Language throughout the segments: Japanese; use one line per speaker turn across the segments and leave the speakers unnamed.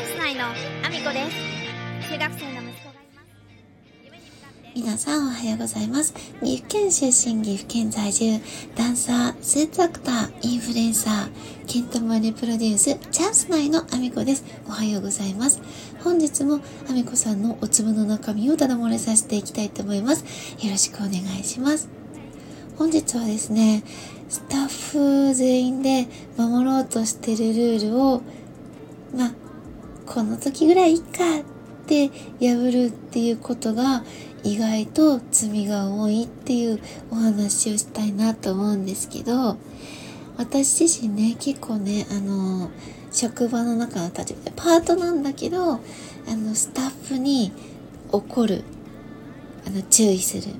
ンス内のアミコです中学生の息子がいます
皆さんおはようございます。岐阜県出身、岐阜県在住、ダンサー、スーツアクター、インフルエンサー、ケントマネプロデュース、チャンス内のアミコです。おはようございます。本日もアミコさんのお粒の中身をただ漏れさせていきたいと思います。よろしくお願いします。本日はですね、スタッフ全員で守ろうとしてるルールを、まあ、この時ぐらいいいかって破るっていうことが意外と罪が多いっていうお話をしたいなと思うんですけど私自身ね結構ねあの職場の中の立場でパートなんだけどあのスタッフに怒るあの注意するっ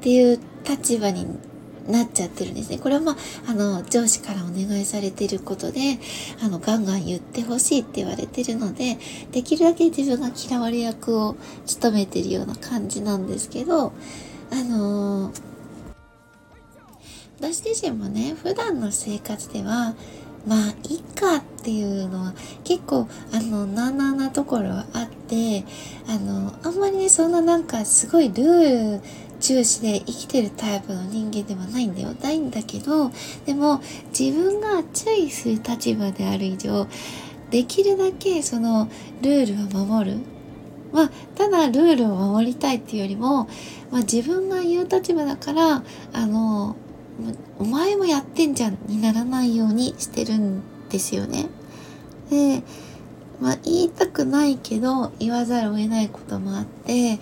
ていう立場になっちゃってるんですね。これはまあ、あの、上司からお願いされてることで、あの、ガンガン言ってほしいって言われてるので、できるだけ自分が嫌われ役を務めてるような感じなんですけど、あのー私自身もね、普段の生活では、まあ、いいかっていうのは結構、あの、なーななところはあって、あの、あんまりね、そんななんかすごいルール重視で生きてるタイプの人間ではないんだよ。ないんだけど、でも自分が注意する立場である以上、できるだけそのルールを守る。まあ、ただルールを守りたいっていうよりも、まあ自分が言う立場だから、あの、お前もやってんじゃんにならないようにしてるんですよね。で、まあ言いたくないけど言わざるを得ないこともあって、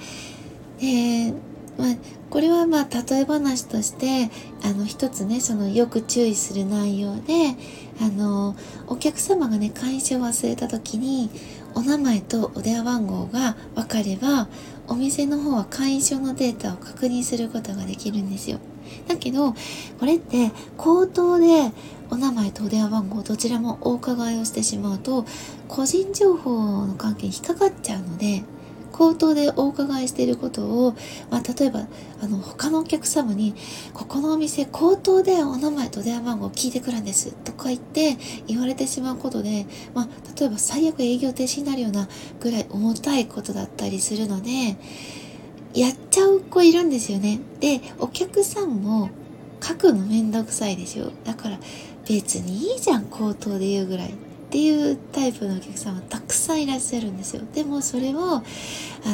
で、まあこれはまあ例え話として、あの一つね、そのよく注意する内容で、あの、お客様がね、会員証を忘れた時に、お名前とお電話番号が分かれば、お店の方は会員証のデータを確認することができるんですよ。だけど、これって口頭でお名前とお電話番号どちらもお伺いをしてしまうと、個人情報の関係に引っかかっちゃうので、口頭でお伺いしていることを、まあ、例えば、あの、他のお客様に、ここのお店、口頭でお名前と電話番号を聞いてくるんです、とか言って言われてしまうことで、まあ、例えば最悪営業停止になるようなぐらい重たいことだったりするので、やっちゃう子いるんですよね。で、お客さんも書くのめんどくさいでしょ。だから別にいいじゃん、口頭で言うぐらい。っていうタイプのお客様たくさんいらっしゃるんですよ。でもそれを、あ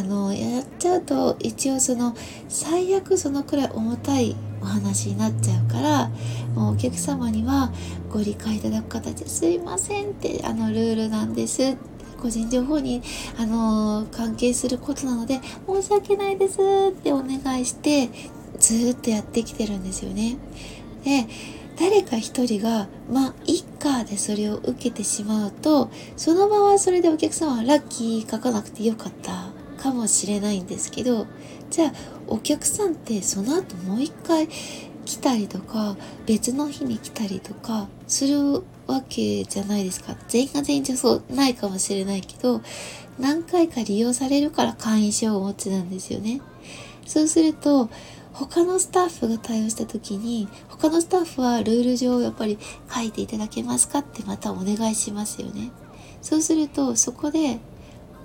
の、やっちゃうと一応その最悪そのくらい重たいお話になっちゃうから、もうお客様にはご理解いただく形ですいませんって、あのルールなんです。個人情報に、あの関係することなので申し訳ないですってお願いしてずーっとやってきてるんですよね。で誰か一人が、まあ、いっかでそれを受けてしまうと、その場はそれでお客様はラッキー書かなくてよかったかもしれないんですけど、じゃあ、お客さんってその後もう一回来たりとか、別の日に来たりとかするわけじゃないですか。全員が全員じゃそうないかもしれないけど、何回か利用されるから会員証をお持ちなんですよね。そうすると、他のスタッフが対応した時に、他のスタッフはルール上やっぱり書いていただけますかってまたお願いしますよね。そうすると、そこで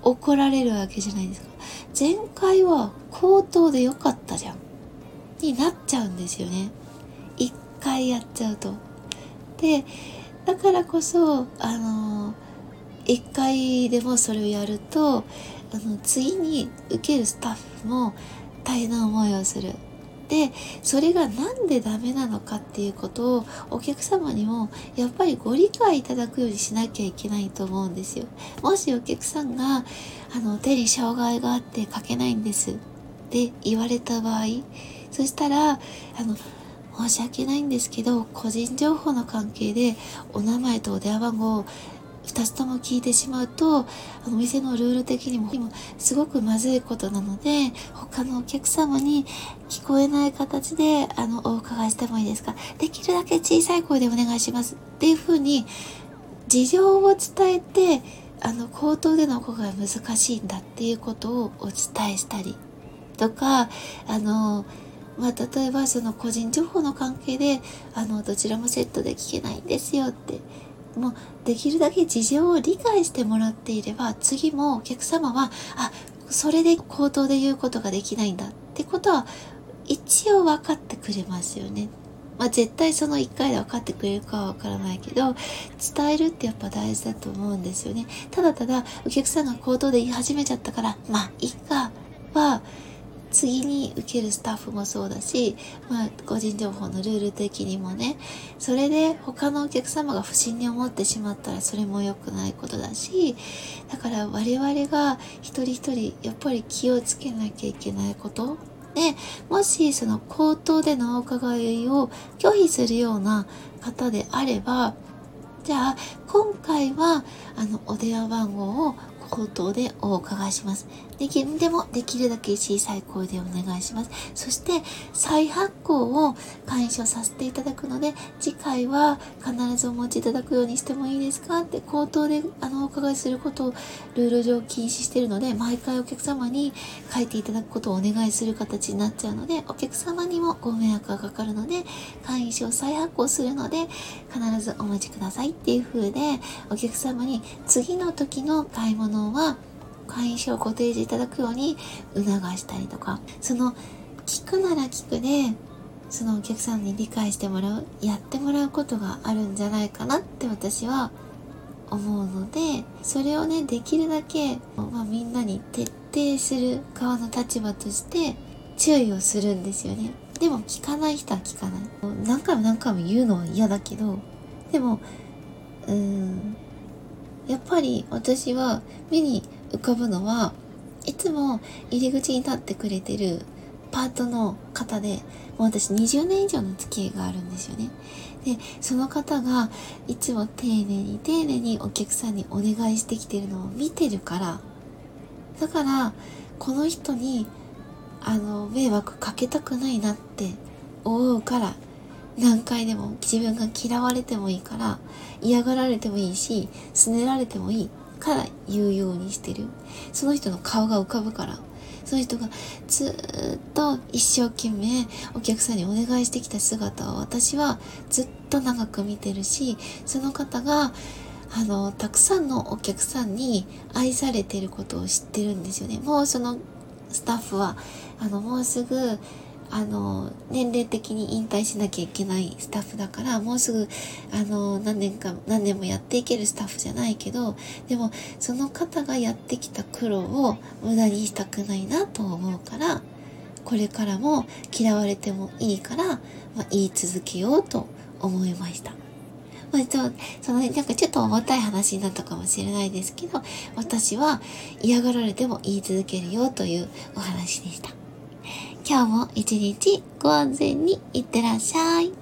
怒られるわけじゃないですか。前回は口頭でよかったじゃん。になっちゃうんですよね。一回やっちゃうと。で、だからこそ、あの一回でもそれをやると、あの、次に受けるスタッフも大変な思いをする。で、それがなんでダメなのかっていうことをお客様にもやっぱりご理解いただくようにしなきゃいけないと思うんですよ。もしお客さんが、あの、手に障害があって書けないんですって言われた場合、そしたら、あの、申し訳ないんですけど、個人情報の関係でお名前とお電話番号2つとも聞いてしまうと、あの、お店のルール的にもすごくまずいことなので、他のお客様に聞こえない形で、あの、お伺いしてもいいですか？できるだけ小さい声でお願いします。っていうふうに、事情を伝えて、あの、口頭での声が難しいんだっていうことをお伝えしたりとか、あの、まあ、例えばその個人情報の関係で、あの、どちらもセットで聞けないんですよってもうできるだけ事情を理解してもらっていれば次もお客様はあそれで口頭で言うことができないんだってことは一応分かってくれますよね。まあ、絶対その1回で分かってくれるかは分からないけど伝えるってやっぱ大事だと思うんですよね。ただただお客さんが口頭で言い始めちゃったからまあいいかは次に受けるスタッフもそうだし、まあ、個人情報のルール的にもね、それで他のお客様が不審に思ってしまったらそれも良くないことだし、だから我々が一人一人やっぱり気をつけなきゃいけないこと。で、もしその口頭でのお伺いを拒否するような方であれば、じゃあ今回はあのお電話番号を口頭でお伺いします。できでも、できるだけ小さい声でお願いします。そして、再発行を解消させていただくので、次回は必ずお持ちいただくようにしてもいいですかって口頭であのお伺いすることをルール上禁止しているので、毎回お客様に書いていただくことをお願いする形になっちゃうので、お客様にもご迷惑がかかるので、会員証再発行するので、必ずお待ちくださいっていう風で、お客様に次の時の買い物のは会員証をご提示いただくように促したりとか、その聞くなら聞くで、そのお客さんに理解してもらう、やってもらうことがあるんじゃないかなって私は思うので、それをね、できるだけ、まあ、みんなに徹底する側の立場として注意をするんですよね。でも聞かない人は聞かない。何回も何回も言うのは嫌だけど、でも、うーん、やっぱり私は目に浮かぶのはいつも入り口に立ってくれてるパートの方でもう私20年以上の付き合いがあるんですよね。で、その方がいつも丁寧に丁寧にお客さんにお願いしてきてるのを見てるから、だから、この人に、あの、迷惑かけたくないなって思うから、何回でも自分が嫌われてもいいから、嫌がられてもいいし、拗ねられてもいいから言うようにしてる。その人の顔が浮かぶから。その人がずっと一生懸命お客さんにお願いしてきた姿を私はずっと長く見てるし、その方があの、たくさんのお客さんに愛されてることを知ってるんですよね。もうそのスタッフは、あの、もうすぐあの、年齢的に引退しなきゃいけないスタッフだから、もうすぐ、あの、何年か、何年もやっていけるスタッフじゃないけど、でも、その方がやってきた苦労を無駄にしたくないなと思うから、これからも嫌われてもいいから、まあ、言い続けようと思いました。まあ、その、なんかちょっと重たい話になったかもしれないですけど、私は嫌がられても言い続けるよというお話でした。今日も一日ご安全にいってらっしゃい。